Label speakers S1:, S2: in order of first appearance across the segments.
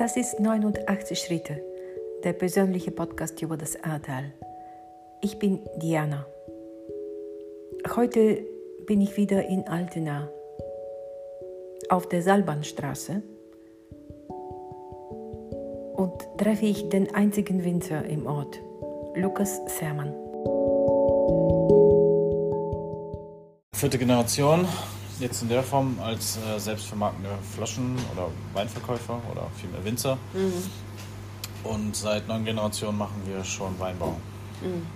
S1: Das ist 89 Schritte, der persönliche Podcast über das Ahrtal. Ich bin Diana. Heute bin ich wieder in Altena auf der Salbanstraße und treffe ich den einzigen Winzer im Ort, Lukas Sermann.
S2: Vierte Generation, jetzt in der Form als äh, selbstvermarktende Flaschen- oder Weinverkäufer oder vielmehr Winzer. Mhm. Und seit neun Generationen machen wir schon Weinbau. Mhm.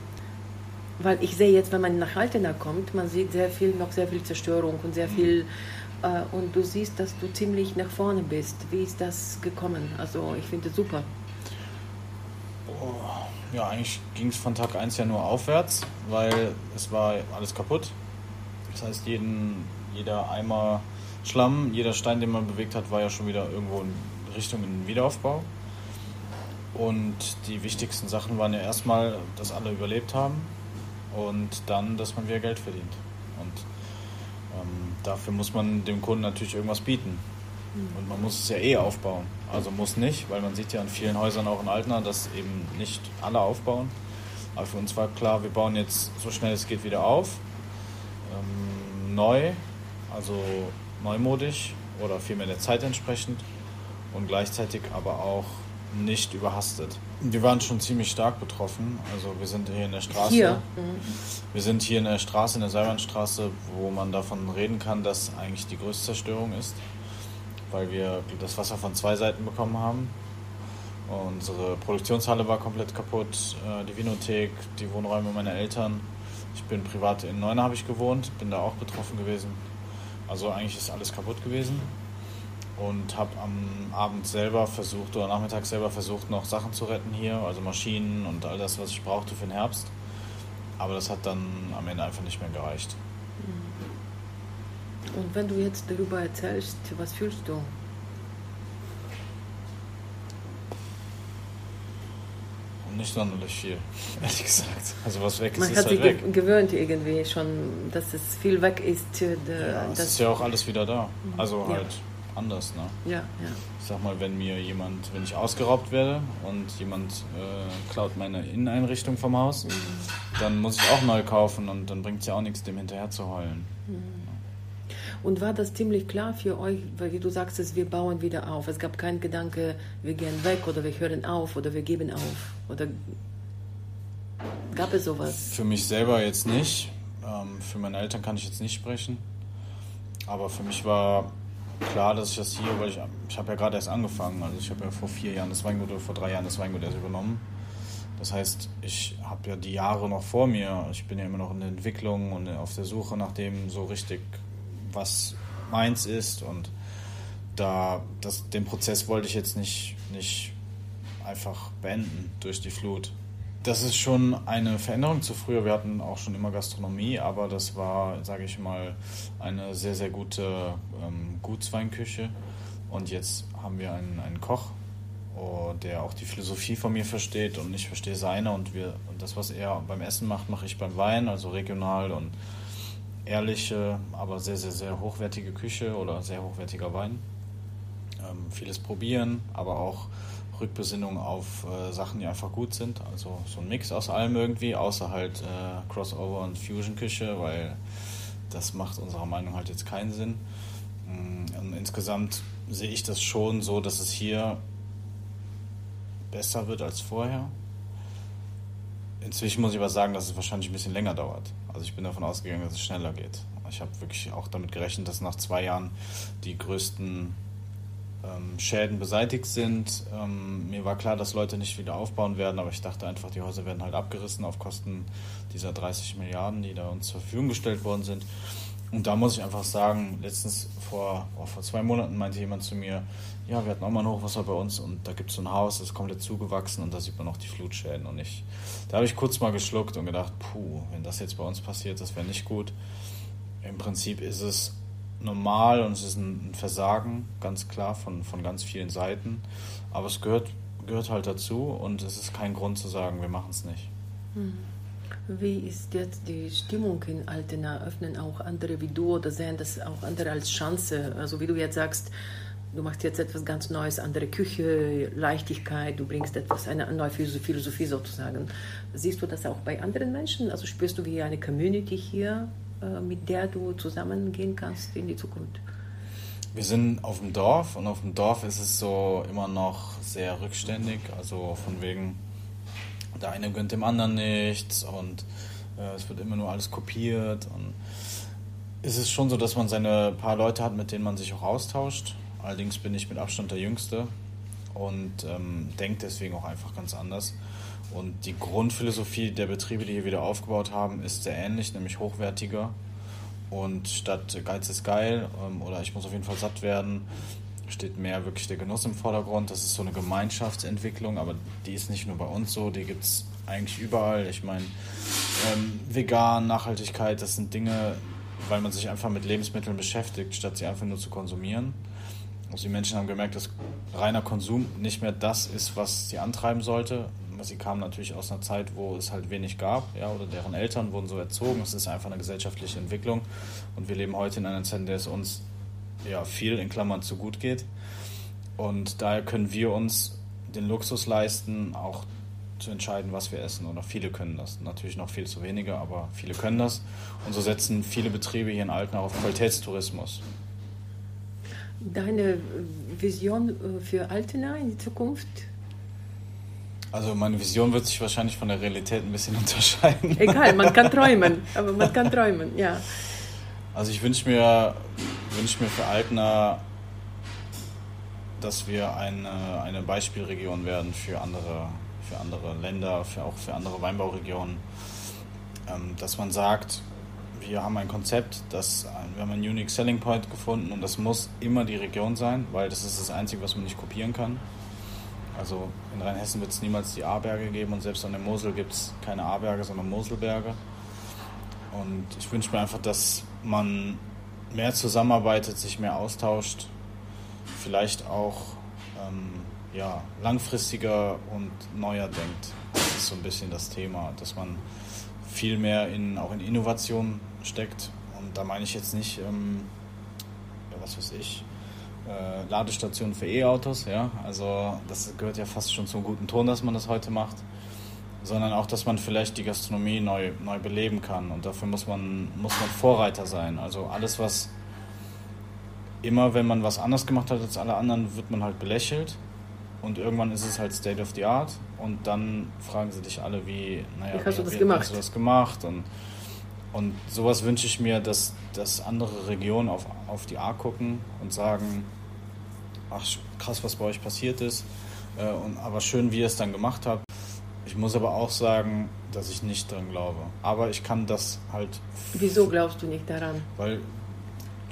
S1: Weil ich sehe jetzt, wenn man nach Altena kommt, man sieht sehr viel, noch sehr viel Zerstörung und sehr mhm. viel. Äh, und du siehst, dass du ziemlich nach vorne bist. Wie ist das gekommen? Also ich finde es super.
S2: Oh, ja, eigentlich ging es von Tag 1 ja nur aufwärts, weil es war alles kaputt. Das heißt, jeden, jeder Eimer Schlamm, jeder Stein, den man bewegt hat, war ja schon wieder irgendwo in Richtung in Wiederaufbau. Und die wichtigsten Sachen waren ja erstmal, dass alle überlebt haben und dann, dass man wieder Geld verdient. Und ähm, dafür muss man dem Kunden natürlich irgendwas bieten. Mhm. Und man muss es ja eh aufbauen. Also muss nicht, weil man sieht ja in vielen Häusern auch in Altena, dass eben nicht alle aufbauen. Aber für uns war klar, wir bauen jetzt so schnell es geht wieder auf. Ähm, neu, also neumodisch oder vielmehr der Zeit entsprechend und gleichzeitig aber auch nicht überhastet. Wir waren schon ziemlich stark betroffen. Also wir sind hier in der Straße. Hier. Mhm. Wir sind hier in der Straße, in der Seilbahnstraße, wo man davon reden kann, dass eigentlich die größte Zerstörung ist, weil wir das Wasser von zwei Seiten bekommen haben. Unsere Produktionshalle war komplett kaputt, äh, die Vinothek, die Wohnräume meiner Eltern. Ich bin privat in Neuner habe ich gewohnt, bin da auch betroffen gewesen. Also eigentlich ist alles kaputt gewesen und habe am Abend selber versucht oder nachmittags selber versucht, noch Sachen zu retten hier, also Maschinen und all das, was ich brauchte für den Herbst. Aber das hat dann am Ende einfach nicht mehr gereicht.
S1: Mhm. Und wenn du jetzt darüber erzählst, was fühlst du?
S2: Nicht sonderlich viel, ehrlich gesagt. Also was weg ist,
S1: Man
S2: ist
S1: hat
S2: halt
S1: sich
S2: weg.
S1: gewöhnt irgendwie schon, dass es viel weg ist.
S2: Ja, es ist ja auch alles wieder da. Also ja. halt anders. Ne?
S1: Ja, ja.
S2: Ich sag mal, wenn mir jemand, wenn ich ausgeraubt werde und jemand äh, klaut meine Inneneinrichtung vom Haus, mhm. dann muss ich auch neu kaufen und dann bringt es ja auch nichts, dem hinterher zu heulen. Mhm.
S1: Und war das ziemlich klar für euch, weil du sagst, es, wir bauen wieder auf. Es gab keinen Gedanke, wir gehen weg oder wir hören auf oder wir geben auf. Oder gab es sowas?
S2: Für mich selber jetzt nicht. Ähm, für meine Eltern kann ich jetzt nicht sprechen. Aber für mich war klar, dass ich das hier, weil ich, ich habe ja gerade erst angefangen. Also ich habe ja vor vier Jahren das Weingut oder vor drei Jahren das Weingut erst übernommen. Das heißt, ich habe ja die Jahre noch vor mir. Ich bin ja immer noch in der Entwicklung und auf der Suche nach dem so richtig, was meins ist. Und da, das, den Prozess wollte ich jetzt nicht, nicht einfach beenden durch die Flut. Das ist schon eine Veränderung zu früher. Wir hatten auch schon immer Gastronomie, aber das war, sage ich mal, eine sehr, sehr gute ähm, Gutsweinküche. Und jetzt haben wir einen, einen Koch, oh, der auch die Philosophie von mir versteht und ich verstehe seine. Und, wir, und das, was er beim Essen macht, mache ich beim Wein, also regional und ehrliche, aber sehr, sehr, sehr hochwertige Küche oder sehr hochwertiger Wein. Ähm, vieles probieren, aber auch Rückbesinnung auf äh, Sachen, die einfach gut sind. Also so ein Mix aus allem irgendwie, außer halt äh, Crossover und Fusion-Küche, weil das macht unserer Meinung halt jetzt keinen Sinn. Mm, und insgesamt sehe ich das schon so, dass es hier besser wird als vorher. Inzwischen muss ich aber sagen, dass es wahrscheinlich ein bisschen länger dauert. Also ich bin davon ausgegangen, dass es schneller geht. Ich habe wirklich auch damit gerechnet, dass nach zwei Jahren die größten ähm, Schäden beseitigt sind. Ähm, mir war klar, dass Leute nicht wieder aufbauen werden, aber ich dachte einfach, die Häuser werden halt abgerissen auf Kosten dieser 30 Milliarden, die da uns zur Verfügung gestellt worden sind. Und da muss ich einfach sagen, letztens vor, oh, vor zwei Monaten meinte jemand zu mir, ja, wir hatten auch mal ein Hochwasser bei uns und da gibt es so ein Haus, das ist komplett zugewachsen und da sieht man auch die Flutschäden. Und ich, da habe ich kurz mal geschluckt und gedacht, puh, wenn das jetzt bei uns passiert, das wäre nicht gut. Im Prinzip ist es normal und es ist ein Versagen, ganz klar, von, von ganz vielen Seiten. Aber es gehört, gehört halt dazu und es ist kein Grund zu sagen, wir machen es nicht. Hm.
S1: Wie ist jetzt die Stimmung in Altena? Öffnen auch andere wie du oder sehen das auch andere als Chance? Also wie du jetzt sagst, du machst jetzt etwas ganz Neues, andere Küche, Leichtigkeit, du bringst etwas, eine neue Philosophie sozusagen. Siehst du das auch bei anderen Menschen? Also spürst du wie eine Community hier, äh, mit der du zusammengehen kannst in die Zukunft?
S2: Wir sind auf dem Dorf und auf dem Dorf ist es so immer noch sehr rückständig, also von wegen, der eine gönnt dem anderen nichts und äh, es wird immer nur alles kopiert und es ist schon so, dass man seine paar Leute hat, mit denen man sich auch austauscht. Allerdings bin ich mit Abstand der Jüngste und ähm, denke deswegen auch einfach ganz anders. Und die Grundphilosophie der Betriebe, die hier wieder aufgebaut haben, ist sehr ähnlich, nämlich hochwertiger und statt Geiz ist geil ähm, oder ich muss auf jeden Fall satt werden, steht mehr wirklich der Genuss im Vordergrund. Das ist so eine Gemeinschaftsentwicklung, aber die ist nicht nur bei uns so, die gibt es eigentlich überall. Ich meine, ähm, vegan, Nachhaltigkeit, das sind Dinge, weil man sich einfach mit Lebensmitteln beschäftigt, statt sie einfach nur zu konsumieren. Also die Menschen haben gemerkt, dass reiner Konsum nicht mehr das ist, was sie antreiben sollte, sie kamen natürlich aus einer Zeit, wo es halt wenig gab, ja, oder deren Eltern wurden so erzogen. Es ist einfach eine gesellschaftliche Entwicklung. Und wir leben heute in einer Zeit, in der es uns ja viel in Klammern zu gut geht. Und daher können wir uns den Luxus leisten, auch zu entscheiden, was wir essen. Oder viele können das. Natürlich noch viel zu wenige, aber viele können das. Und so setzen viele Betriebe hier in Alten auch auf Qualitätstourismus.
S1: Deine Vision äh, für Altena in die Zukunft?
S2: Also meine Vision wird sich wahrscheinlich von der Realität ein bisschen unterscheiden.
S1: Egal, man kann träumen, aber man kann träumen, ja.
S2: Also ich wünsche mir, wünsch mir für Altner, dass wir eine, eine Beispielregion werden für andere, für andere Länder, für auch für andere Weinbauregionen. Ähm, dass man sagt, wir haben ein Konzept, das, wir haben einen Unique Selling Point gefunden und das muss immer die Region sein, weil das ist das Einzige, was man nicht kopieren kann. Also in Rheinhessen wird es niemals die A-Berge geben und selbst an der Mosel gibt es keine A-Berge, sondern Moselberge. Und ich wünsche mir einfach, dass man mehr zusammenarbeitet, sich mehr austauscht, vielleicht auch ähm, ja, langfristiger und neuer denkt. Das ist so ein bisschen das Thema, dass man viel mehr in, auch in Innovation steckt. Und da meine ich jetzt nicht, ähm, ja, was weiß ich, äh, Ladestationen für E-Autos, ja. Also das gehört ja fast schon zum guten Ton, dass man das heute macht. Sondern auch, dass man vielleicht die Gastronomie neu, neu beleben kann. Und dafür muss man, muss man Vorreiter sein. Also alles, was immer, wenn man was anders gemacht hat als alle anderen, wird man halt belächelt. Und irgendwann ist es halt State of the Art. Und dann fragen sie dich alle, wie, naja,
S1: wie hast, wie, du, das wie, gemacht? hast
S2: du das gemacht? Und, und sowas wünsche ich mir, dass, dass andere Regionen auf, auf die A gucken und sagen, ach krass, was bei euch passiert ist. Äh, und, aber schön, wie ihr es dann gemacht habt. Ich muss aber auch sagen, dass ich nicht dran glaube. Aber ich kann das halt.
S1: Wieso glaubst du nicht daran?
S2: Weil,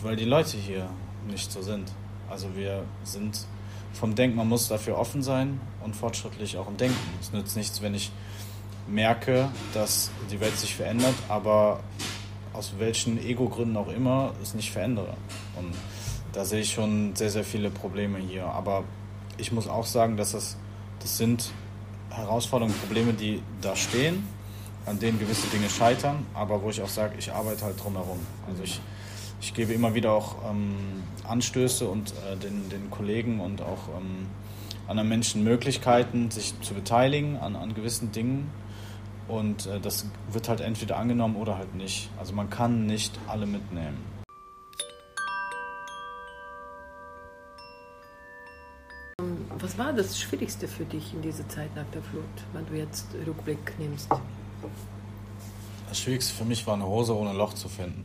S2: weil die Leute hier nicht so sind. Also wir sind vom Denken, man muss dafür offen sein und fortschrittlich auch im Denken. Es nützt nichts, wenn ich merke, dass die Welt sich verändert, aber aus welchen Ego-Gründen auch immer es nicht verändere. Und da sehe ich schon sehr, sehr viele Probleme hier. Aber ich muss auch sagen, dass das, das sind Herausforderungen, Probleme, die da stehen, an denen gewisse Dinge scheitern, aber wo ich auch sage, ich arbeite halt drumherum. Also ich, ich gebe immer wieder auch ähm, Anstöße und äh, den, den Kollegen und auch ähm, anderen Menschen Möglichkeiten, sich zu beteiligen an, an gewissen Dingen. Und äh, das wird halt entweder angenommen oder halt nicht. Also man kann nicht alle mitnehmen.
S1: Was war das Schwierigste für dich in dieser Zeit nach der Flut, wenn du jetzt Rückblick nimmst?
S2: Das Schwierigste für mich war eine Hose ohne Loch zu finden.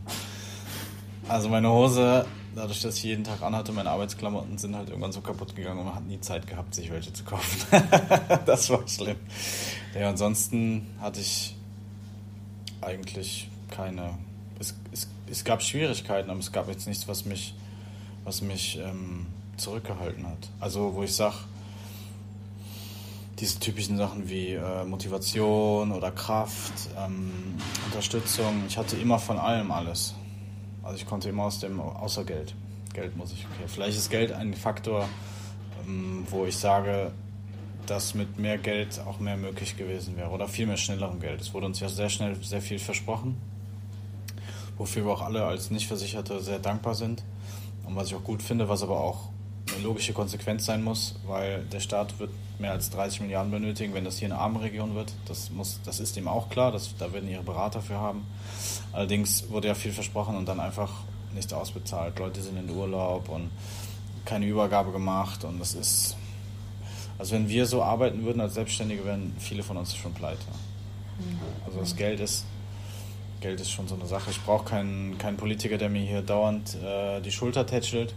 S2: Also meine Hose, dadurch, dass ich jeden Tag anhatte, meine Arbeitsklamotten sind halt irgendwann so kaputt gegangen und man hat nie Zeit gehabt, sich welche zu kaufen. das war schlimm. Ja, ansonsten hatte ich eigentlich keine. Es, es, es gab Schwierigkeiten, aber es gab jetzt nichts, was mich, was mich ähm, zurückgehalten hat. Also wo ich sage, diese typischen Sachen wie äh, Motivation oder Kraft, ähm, Unterstützung, ich hatte immer von allem alles. Also ich konnte immer aus dem, außer Geld. Geld muss ich, okay. Vielleicht ist Geld ein Faktor, ähm, wo ich sage, dass mit mehr Geld auch mehr möglich gewesen wäre oder viel mehr schnellerem Geld. Es wurde uns ja sehr schnell sehr viel versprochen, wofür wir auch alle als Nichtversicherte sehr dankbar sind und was ich auch gut finde, was aber auch eine logische Konsequenz sein muss, weil der Staat wird mehr als 30 Milliarden benötigen, wenn das hier eine arme Region wird. Das, muss, das ist ihm auch klar, das, da werden ihre Berater für haben. Allerdings wurde ja viel versprochen und dann einfach nicht ausbezahlt. Leute sind in Urlaub und keine Übergabe gemacht und das ist. Also wenn wir so arbeiten würden als Selbstständige, wären viele von uns schon pleite. Also das Geld ist Geld ist schon so eine Sache. Ich brauche keinen, keinen Politiker, der mir hier dauernd äh, die Schulter tätschelt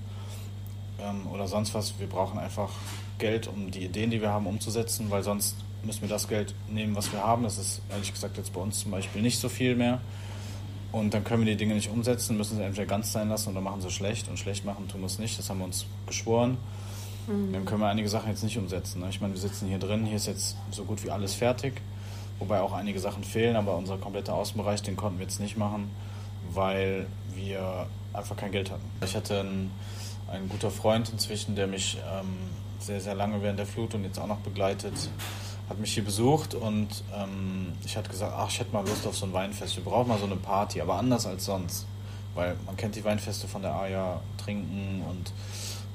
S2: ähm, oder sonst was. Wir brauchen einfach Geld, um die Ideen, die wir haben, umzusetzen, weil sonst müssen wir das Geld nehmen, was wir haben. Das ist ehrlich gesagt jetzt bei uns zum Beispiel nicht so viel mehr. Und dann können wir die Dinge nicht umsetzen, müssen sie entweder ganz sein lassen oder machen sie schlecht. Und schlecht machen tun wir es nicht. Das haben wir uns geschworen. Mhm. Dann können wir einige Sachen jetzt nicht umsetzen. Ne? Ich meine, wir sitzen hier drin, hier ist jetzt so gut wie alles fertig. Wobei auch einige Sachen fehlen, aber unser kompletter Außenbereich, den konnten wir jetzt nicht machen, weil wir einfach kein Geld hatten. Ich hatte einen, einen guter Freund inzwischen, der mich ähm, sehr, sehr lange während der Flut und jetzt auch noch begleitet, hat mich hier besucht und ähm, ich hatte gesagt, ach, ich hätte mal Lust auf so ein Weinfest. Wir brauchen mal so eine Party, aber anders als sonst. Weil man kennt die Weinfeste von der AJA, trinken und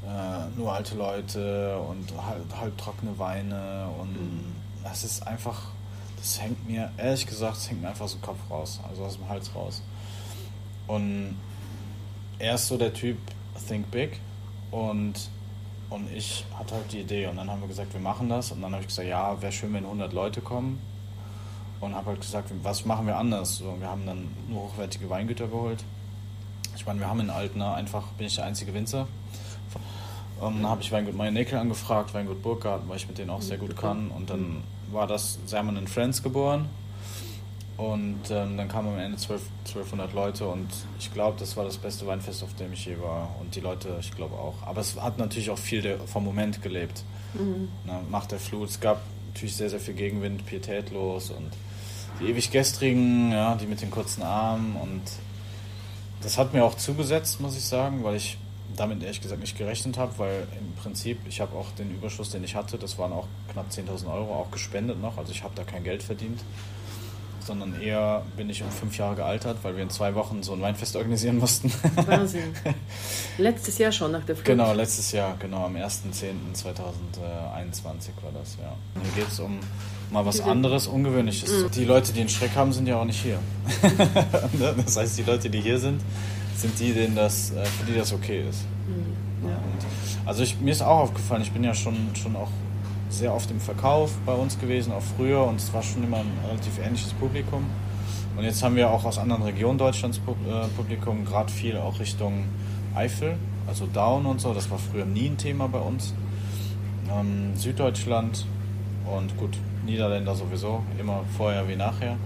S2: äh, nur alte Leute und halb, halbtrockene Weine und mhm. das ist einfach es hängt mir, ehrlich gesagt, es hängt mir einfach so Kopf raus, also aus dem Hals raus. Und er ist so der Typ Think Big und, und ich hatte halt die Idee und dann haben wir gesagt, wir machen das und dann habe ich gesagt, ja, wäre schön, wenn 100 Leute kommen und habe halt gesagt, was machen wir anders? So, wir haben dann nur hochwertige Weingüter geholt. Ich meine, wir haben in Altena einfach, bin ich der einzige Winzer. Und dann habe ich Weingut Neckel angefragt, Weingut Burggarten, weil ich mit denen auch sehr gut kann. Und dann war das Sermon Friends geboren. Und ähm, dann kamen am Ende 12, 1200 Leute und ich glaube, das war das beste Weinfest, auf dem ich je war. Und die Leute, ich glaube auch. Aber es hat natürlich auch viel der, vom Moment gelebt. Mhm. Na, nach der Flut. Es gab natürlich sehr, sehr viel Gegenwind, pietätlos und die ewig gestrigen, ja, die mit den kurzen Armen. Und das hat mir auch zugesetzt, muss ich sagen, weil ich damit ehrlich gesagt nicht gerechnet habe, weil im Prinzip, ich habe auch den Überschuss, den ich hatte, das waren auch knapp 10.000 Euro, auch gespendet noch, also ich habe da kein Geld verdient, sondern eher bin ich um fünf Jahre gealtert, weil wir in zwei Wochen so ein Weinfest organisieren mussten.
S1: Wahnsinn. Letztes Jahr schon nach der Flut?
S2: Genau, letztes Jahr, genau, am 1.10.2021 war das, ja. hier geht es um mal was anderes, Ungewöhnliches. Mhm. Die Leute, die einen Schreck haben, sind ja auch nicht hier. das heißt, die Leute, die hier sind, sind die, denen das, äh, für die das okay ist. Mhm. Ja. also ich, mir ist auch aufgefallen, ich bin ja schon, schon auch sehr oft im Verkauf bei uns gewesen, auch früher, und es war schon immer ein relativ ähnliches Publikum. Und jetzt haben wir auch aus anderen Regionen Deutschlands äh, Publikum, gerade viel auch Richtung Eifel, also Down und so, das war früher nie ein Thema bei uns. Ähm, Süddeutschland und gut, Niederländer sowieso, immer vorher wie nachher.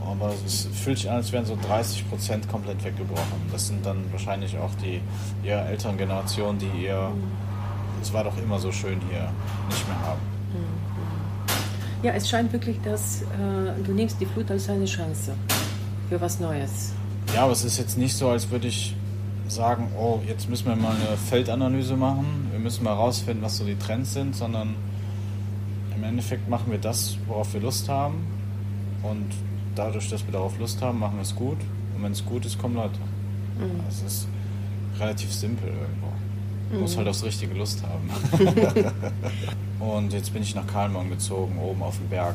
S2: Aber es fühlt sich an, als wären so 30 Prozent komplett weggebrochen. Das sind dann wahrscheinlich auch die eher älteren Generationen, die eher, es war doch immer so schön hier, nicht mehr haben.
S1: Ja, es scheint wirklich, dass äh, du nimmst die Flut als eine Chance für was Neues.
S2: Ja, aber es ist jetzt nicht so, als würde ich sagen, oh, jetzt müssen wir mal eine Feldanalyse machen, wir müssen mal rausfinden, was so die Trends sind, sondern im Endeffekt machen wir das, worauf wir Lust haben und dadurch, dass wir darauf Lust haben, machen wir es gut. Und wenn es gut ist, kommen Leute. Mhm. Es ist relativ simpel irgendwo. Man mhm. muss halt aufs richtige Lust haben. und jetzt bin ich nach Kalmon gezogen, oben auf den Berg.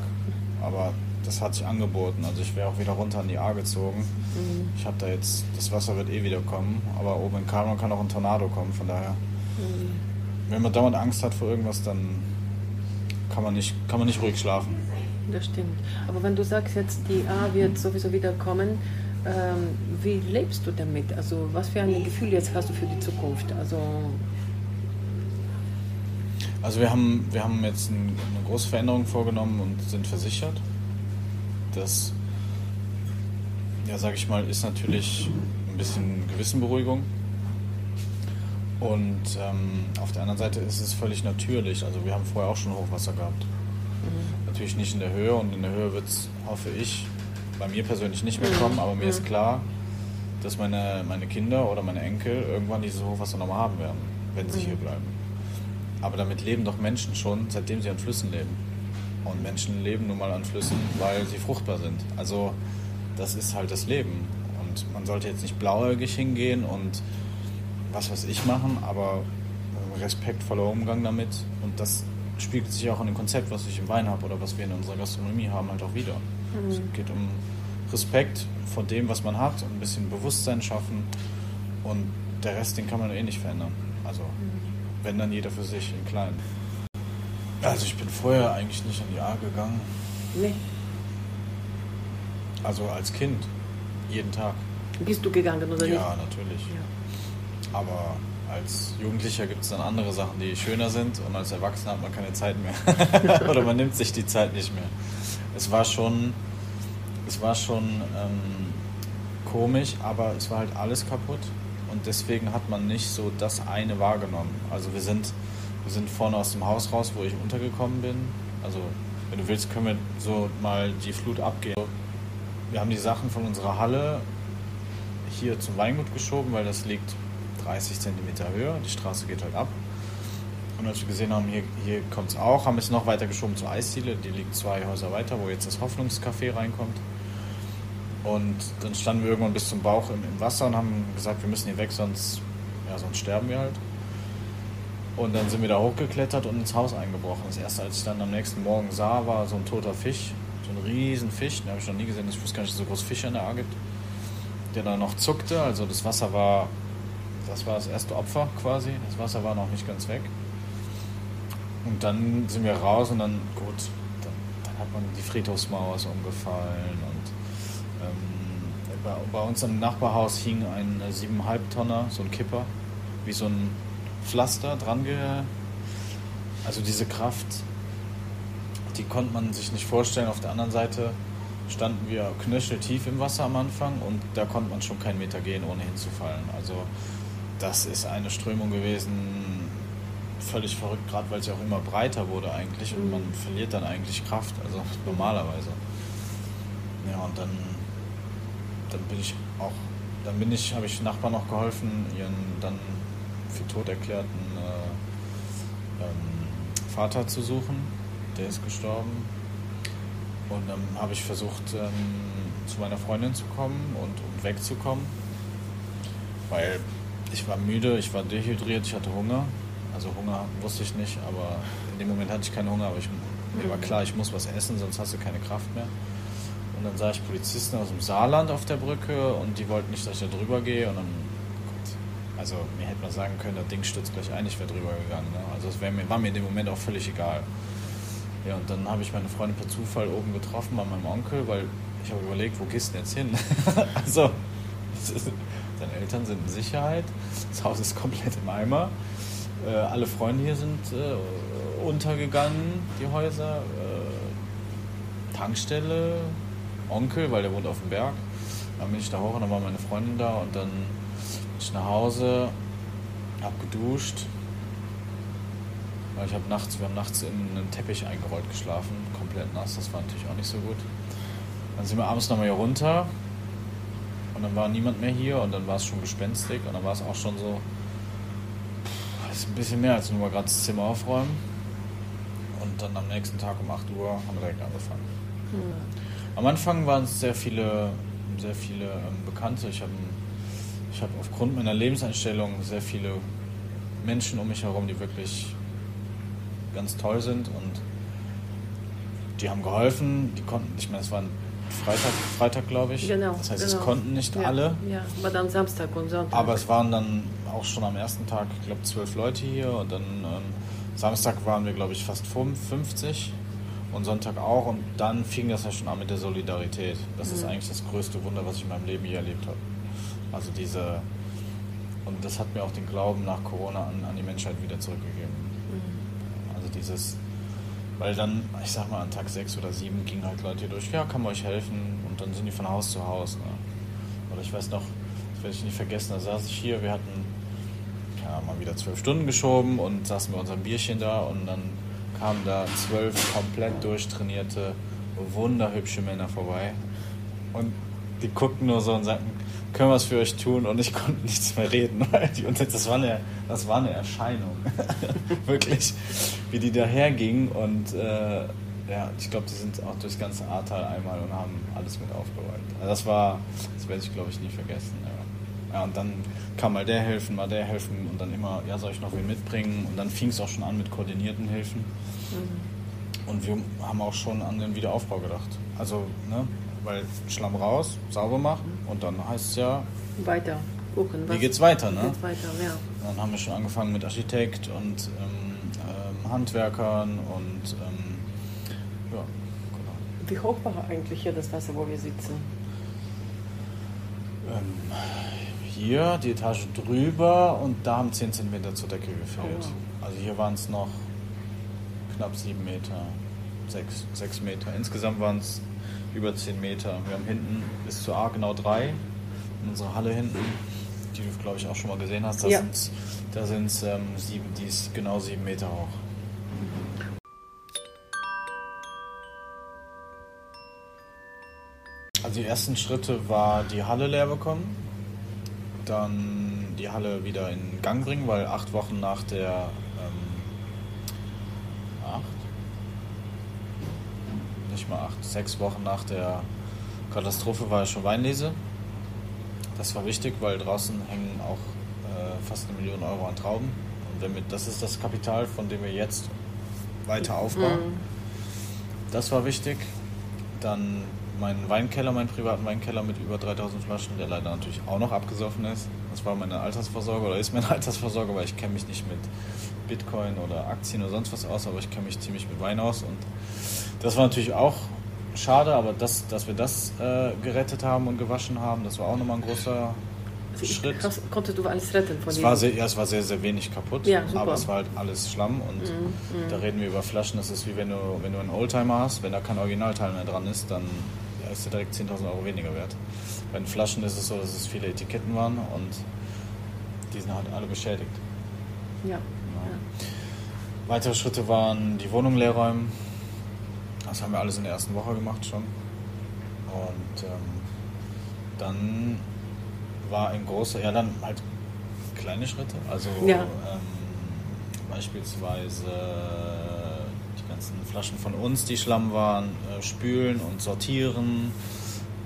S2: Aber das hat sich angeboten. Also ich wäre auch wieder runter an die A gezogen. Mhm. Ich habe da jetzt, das Wasser wird eh wieder kommen, aber oben in Kalmon kann auch ein Tornado kommen, von daher. Mhm. Wenn man dauernd Angst hat vor irgendwas, dann kann man nicht, kann man nicht ruhig schlafen
S1: das stimmt. Aber wenn du sagst jetzt, die A wird sowieso wieder kommen, ähm, wie lebst du damit? Also was für ein Gefühl jetzt hast du für die Zukunft? Also,
S2: also wir haben, wir haben jetzt eine große Veränderung vorgenommen und sind versichert. Das, ja, sage ich mal, ist natürlich ein bisschen Gewissenberuhigung. Und ähm, auf der anderen Seite ist es völlig natürlich. Also wir haben vorher auch schon Hochwasser gehabt. Mhm. Natürlich nicht in der Höhe und in der Höhe wird es, hoffe ich, bei mir persönlich nicht mehr mhm. kommen, aber mir ist mhm. klar, dass meine, meine Kinder oder meine Enkel irgendwann dieses Hochwasser nochmal haben werden, wenn sie hier bleiben. Aber damit leben doch Menschen schon, seitdem sie an Flüssen leben. Und Menschen leben nun mal an Flüssen, weil sie fruchtbar sind. Also das ist halt das Leben. Und man sollte jetzt nicht blauäugig hingehen und was weiß ich machen, aber respektvoller Umgang damit. Und das spiegelt sich auch in dem Konzept, was ich im Wein habe oder was wir in unserer Gastronomie haben, halt auch wieder. Mhm. Es geht um Respekt vor dem, was man hat, und ein bisschen Bewusstsein schaffen und der Rest, den kann man eh nicht verändern. Also, mhm. wenn dann jeder für sich in klein. Also, ich bin vorher eigentlich nicht an die A gegangen. Nee. Also als Kind, jeden Tag.
S1: Bist du gegangen oder
S2: nicht? Ja, natürlich. Ja. Aber als Jugendlicher gibt es dann andere Sachen, die schöner sind und als Erwachsener hat man keine Zeit mehr. Oder man nimmt sich die Zeit nicht mehr. Es war schon, es war schon ähm, komisch, aber es war halt alles kaputt und deswegen hat man nicht so das eine wahrgenommen. Also wir sind, wir sind vorne aus dem Haus raus, wo ich untergekommen bin. Also wenn du willst, können wir so mal die Flut abgehen. Wir haben die Sachen von unserer Halle hier zum Weingut geschoben, weil das liegt 30 cm höher. Die Straße geht halt ab. Und als wir gesehen haben, hier, hier kommt es auch, haben es noch weiter geschoben zur Eisdiele. Die liegt zwei Häuser weiter, wo jetzt das Hoffnungscafé reinkommt. Und dann standen wir irgendwann bis zum Bauch im, im, Wasser und haben gesagt, wir müssen hier weg, sonst, ja, sonst sterben wir halt. Und dann sind wir da hochgeklettert und ins Haus eingebrochen. Das erste, als ich dann am nächsten Morgen sah, war so ein toter Fisch. So ein riesen Fisch. Den habe ich noch nie gesehen. Ich wusste gar nicht, dass es so große Fische in der A gibt. Der dann noch zuckte. Also das Wasser war das war das erste Opfer quasi. Das Wasser war noch nicht ganz weg. Und dann sind wir raus und dann, gut, dann, dann hat man die Friedhofsmauer so umgefallen und ähm, bei, bei, uns im Nachbarhaus hing ein 7,5 Tonner, so ein Kipper, wie so ein Pflaster dran. Also diese Kraft, die konnte man sich nicht vorstellen. Auf der anderen Seite standen wir knöcheltief im Wasser am Anfang und da konnte man schon keinen Meter gehen, ohne hinzufallen. Also das ist eine Strömung gewesen, völlig verrückt, gerade weil sie auch immer breiter wurde eigentlich und man verliert dann eigentlich Kraft, also normalerweise. Ja, und dann, dann bin ich auch, dann bin ich, habe ich Nachbarn noch geholfen, ihren dann für tot erklärten äh, ähm, Vater zu suchen. Der ist gestorben. Und dann habe ich versucht, ähm, zu meiner Freundin zu kommen und, und wegzukommen. Weil ich war müde, ich war dehydriert, ich hatte Hunger. Also Hunger wusste ich nicht, aber in dem Moment hatte ich keinen Hunger, aber ich, mir war klar, ich muss was essen, sonst hast du keine Kraft mehr. Und dann sah ich Polizisten aus dem Saarland auf der Brücke und die wollten nicht, dass ich da drüber gehe. Und dann, Gott, also mir hätte man sagen können, das Ding stürzt gleich ein, ich wäre drüber gegangen. Ne? Also es mir, war mir in dem Moment auch völlig egal. Ja, und dann habe ich meine Freundin per Zufall oben getroffen bei meinem Onkel, weil ich habe überlegt, wo gehst du denn jetzt hin? also, Deine Eltern sind in Sicherheit. Das Haus ist komplett im Eimer. Äh, alle Freunde hier sind äh, untergegangen, die Häuser. Äh, Tankstelle, Onkel, weil der wohnt auf dem Berg. Dann bin ich da hoch und dann war meine Freundin da und dann bin ich nach Hause, hab geduscht. Weil ich habe nachts, wir haben nachts in einen Teppich eingerollt geschlafen, komplett nass, das war natürlich auch nicht so gut. Dann sind wir abends nochmal hier runter, und dann war niemand mehr hier und dann war es schon gespenstig und dann war es auch schon so, ist ein bisschen mehr als nur mal gerade das Zimmer aufräumen. Und dann am nächsten Tag um 8 Uhr haben wir direkt angefangen. Mhm. Am Anfang waren es sehr viele, sehr viele ähm, Bekannte. Ich habe ich hab aufgrund meiner Lebenseinstellung sehr viele Menschen um mich herum, die wirklich ganz toll sind und die haben geholfen. Die konnten, ich meine, es waren Freitag, Freitag glaube ich. Genau. Das heißt, genau. es konnten nicht
S1: ja,
S2: alle.
S1: Ja, aber dann Samstag und Sonntag.
S2: Aber es waren dann auch schon am ersten Tag, ich glaube, zwölf Leute hier und dann ähm, Samstag waren wir, glaube ich, fast 50 und Sonntag auch und dann fing das ja schon an mit der Solidarität. Das mhm. ist eigentlich das größte Wunder, was ich in meinem Leben je erlebt habe. Also diese, und das hat mir auch den Glauben nach Corona an, an die Menschheit wieder zurückgegeben. Mhm. Also dieses weil dann, ich sag mal, an Tag 6 oder 7 gingen halt Leute hier durch, ja, kann man euch helfen? Und dann sind die von Haus zu Haus. Ne? Oder ich weiß noch, das werde ich nicht vergessen, da saß ich hier, wir hatten ja, mal wieder zwölf Stunden geschoben und saßen mit unserem Bierchen da und dann kamen da zwölf komplett durchtrainierte, wunderhübsche Männer vorbei. Und die guckten nur so und sagten, können wir was für euch tun? Und ich konnte nichts mehr reden, weil die, und das war eine, das war eine Erscheinung. Wirklich, wie die dahergingen und äh, ja, ich glaube, die sind auch durchs ganze Ahrtal einmal und haben alles mit aufgeräumt. Also das war, das werde ich glaube ich nie vergessen. Ja. Ja, und dann kann mal der helfen, mal der helfen und dann immer, ja, soll ich noch wen mitbringen? Und dann fing es auch schon an mit koordinierten Hilfen. Mhm. Und wir haben auch schon an den Wiederaufbau gedacht. Also, ne, weil Schlamm raus, sauber machen und dann heißt es ja.
S1: Weiter gucken.
S2: wie geht's weiter, ne?
S1: Geht's weiter, ja.
S2: Dann haben wir schon angefangen mit Architekt und ähm, ähm, Handwerkern und ähm, ja,
S1: genau. Wie hoch war eigentlich hier das Wasser, wo wir sitzen?
S2: Ähm, hier die Etage drüber und da haben 10 cm zur Decke gefehlt. Oh. Also hier waren es noch knapp 7 Meter, 6, 6 Meter. Insgesamt waren es über 10 Meter. Wir haben hinten bis zur A genau 3 in unserer Halle hinten, die du glaube ich auch schon mal gesehen hast. Da ja. sind es ähm, sieben, die ist genau 7 Meter hoch. Also die ersten Schritte war die Halle leer bekommen, dann die Halle wieder in Gang bringen, weil acht Wochen nach der ähm, acht, nicht mal acht, sechs Wochen nach der Katastrophe war ja schon Weinlese. Das war wichtig, weil draußen hängen auch äh, fast eine Million Euro an Trauben. Und wenn wir, das ist das Kapital, von dem wir jetzt weiter aufbauen. Mhm. Das war wichtig. Dann meinen Weinkeller, meinen privaten Weinkeller mit über 3000 Flaschen, der leider natürlich auch noch abgesoffen ist. Das war meine Altersvorsorge oder ist meine Altersvorsorge, weil ich kenne mich nicht mit Bitcoin oder Aktien oder sonst was aus, aber ich kenne mich ziemlich mit Wein aus. Und das war natürlich auch schade, aber das, dass wir das äh, gerettet haben und gewaschen haben, das war auch nochmal ein großer Schritt.
S1: Krass, konntest du alles retten
S2: von es war sehr, Ja, es war sehr, sehr wenig kaputt, ja, aber es war halt alles Schlamm und mhm, mhm. da reden wir über Flaschen. Das ist wie wenn du, wenn du einen Oldtimer hast, wenn da kein Originalteil mehr dran ist, dann ist er direkt 10.000 Euro weniger wert. Bei den Flaschen ist es so, dass es viele Etiketten waren und die sind halt alle beschädigt.
S1: Ja. ja.
S2: Weitere Schritte waren die Wohnung leer räumen. Das haben wir alles in der ersten Woche gemacht schon. Und ähm, dann war ein großer, ja dann halt kleine Schritte. Also ja. ähm, beispielsweise die ganzen Flaschen von uns, die Schlamm waren, äh, spülen und sortieren.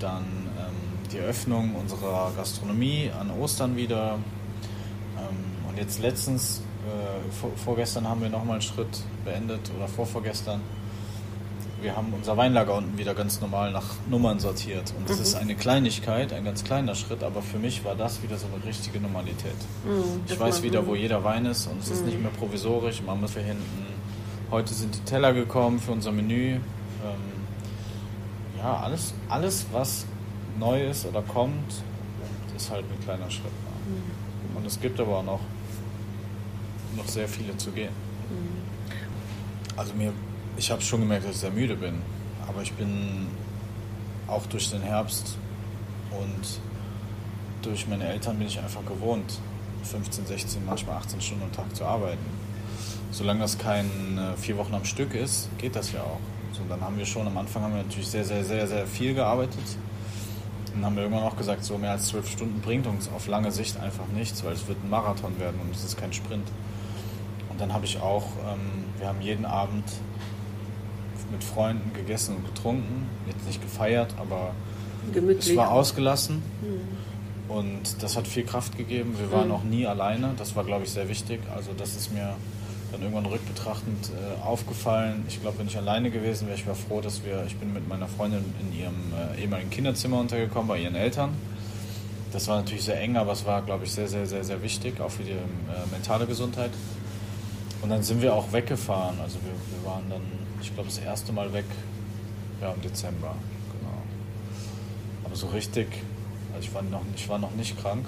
S2: Dann ähm, die Öffnung unserer Gastronomie an Ostern wieder. Ähm, und jetzt letztens, äh, vor, vorgestern haben wir nochmal einen Schritt beendet oder vorvorgestern wir haben unser Weinlager unten wieder ganz normal nach Nummern sortiert. Und das mhm. ist eine Kleinigkeit, ein ganz kleiner Schritt, aber für mich war das wieder so eine richtige Normalität. Mhm, ich weiß wieder, wo jeder Wein ist und es ist nicht mhm. mehr provisorisch. Man muss hier hinten. Heute sind die Teller gekommen für unser Menü. Ähm, ja, alles, alles, was neu ist oder kommt, ist halt ein kleiner Schritt. Mhm. Und es gibt aber auch noch, noch sehr viele zu gehen. Mhm. Also mir ich habe schon gemerkt, dass ich sehr müde bin. Aber ich bin auch durch den Herbst und durch meine Eltern bin ich einfach gewohnt, 15, 16, manchmal 18 Stunden am Tag zu arbeiten. Solange das kein äh, vier Wochen am Stück ist, geht das ja auch. So, dann haben wir schon, am Anfang haben wir natürlich sehr, sehr, sehr, sehr viel gearbeitet. Dann haben wir irgendwann auch gesagt, so mehr als zwölf Stunden bringt uns auf lange Sicht einfach nichts, weil es wird ein Marathon werden und es ist kein Sprint. Und dann habe ich auch, ähm, wir haben jeden Abend mit Freunden gegessen und getrunken. Jetzt nicht gefeiert, aber Gemütlich. es war ausgelassen. Mhm. Und das hat viel Kraft gegeben. Wir waren mhm. auch nie alleine. Das war, glaube ich, sehr wichtig. Also das ist mir dann irgendwann rückbetrachtend äh, aufgefallen. Ich glaube, wenn ich alleine gewesen wäre, ich war froh, dass wir, ich bin mit meiner Freundin in ihrem äh, ehemaligen Kinderzimmer untergekommen bei ihren Eltern. Das war natürlich sehr eng, aber es war, glaube ich, sehr, sehr, sehr, sehr wichtig, auch für die äh, mentale Gesundheit. Und dann sind wir auch weggefahren. Also wir, wir waren dann ich glaube, das erste Mal weg, ja, im Dezember, genau. Aber so richtig, also ich war noch, ich war noch nicht krank.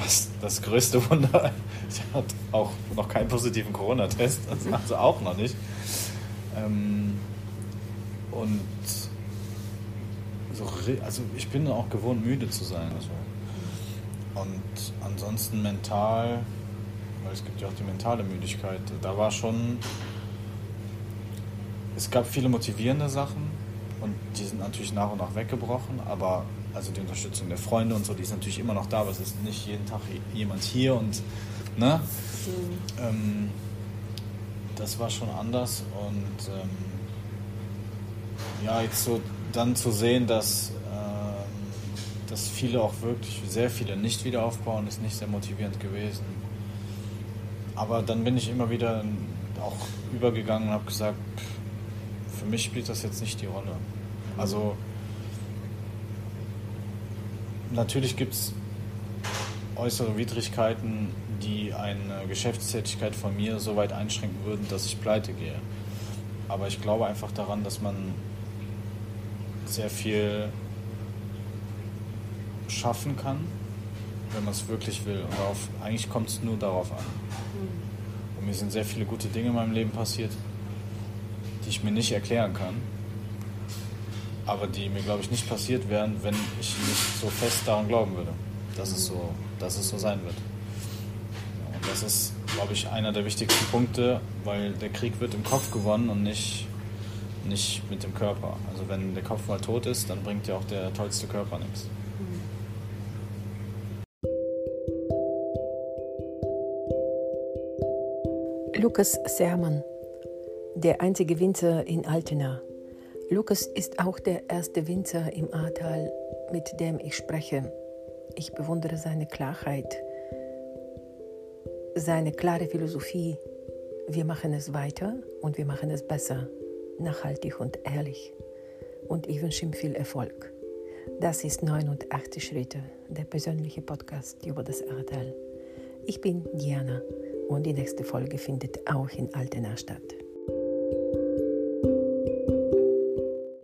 S2: Was das größte Wunder, ich hatte auch noch keinen positiven Corona-Test, also, also auch noch nicht. Ähm, und so, also ich bin auch gewohnt, müde zu sein. Also. Und ansonsten mental, weil es gibt ja auch die mentale Müdigkeit, da war schon es gab viele motivierende Sachen und die sind natürlich nach und nach weggebrochen, aber also die Unterstützung der Freunde und so, die ist natürlich immer noch da, aber es ist nicht jeden Tag jemand hier und ne? Mhm. Ähm, das war schon anders und ähm, ja, jetzt so dann zu sehen, dass ähm, dass viele auch wirklich, sehr viele nicht wieder aufbauen, ist nicht sehr motivierend gewesen. Aber dann bin ich immer wieder auch übergegangen und habe gesagt, für mich spielt das jetzt nicht die Rolle. Also natürlich gibt es äußere Widrigkeiten, die eine Geschäftstätigkeit von mir so weit einschränken würden, dass ich pleite gehe. Aber ich glaube einfach daran, dass man sehr viel schaffen kann, wenn man es wirklich will. Und auf, eigentlich kommt es nur darauf an. Mir sind sehr viele gute Dinge in meinem Leben passiert, die ich mir nicht erklären kann, aber die mir, glaube ich, nicht passiert wären, wenn ich nicht so fest daran glauben würde, dass es so, dass es so sein wird. Und das ist, glaube ich, einer der wichtigsten Punkte, weil der Krieg wird im Kopf gewonnen und nicht, nicht mit dem Körper. Also wenn der Kopf mal tot ist, dann bringt ja auch der tollste Körper nichts.
S1: Lukas Sermann, der einzige Winzer in Altena. Lukas ist auch der erste Winzer im Ahrtal, mit dem ich spreche. Ich bewundere seine Klarheit, seine klare Philosophie. Wir machen es weiter und wir machen es besser, nachhaltig und ehrlich. Und ich wünsche ihm viel Erfolg. Das ist 89 Schritte, der persönliche Podcast über das Ahrtal. Ich bin Diana und die nächste Folge findet auch in Altena statt.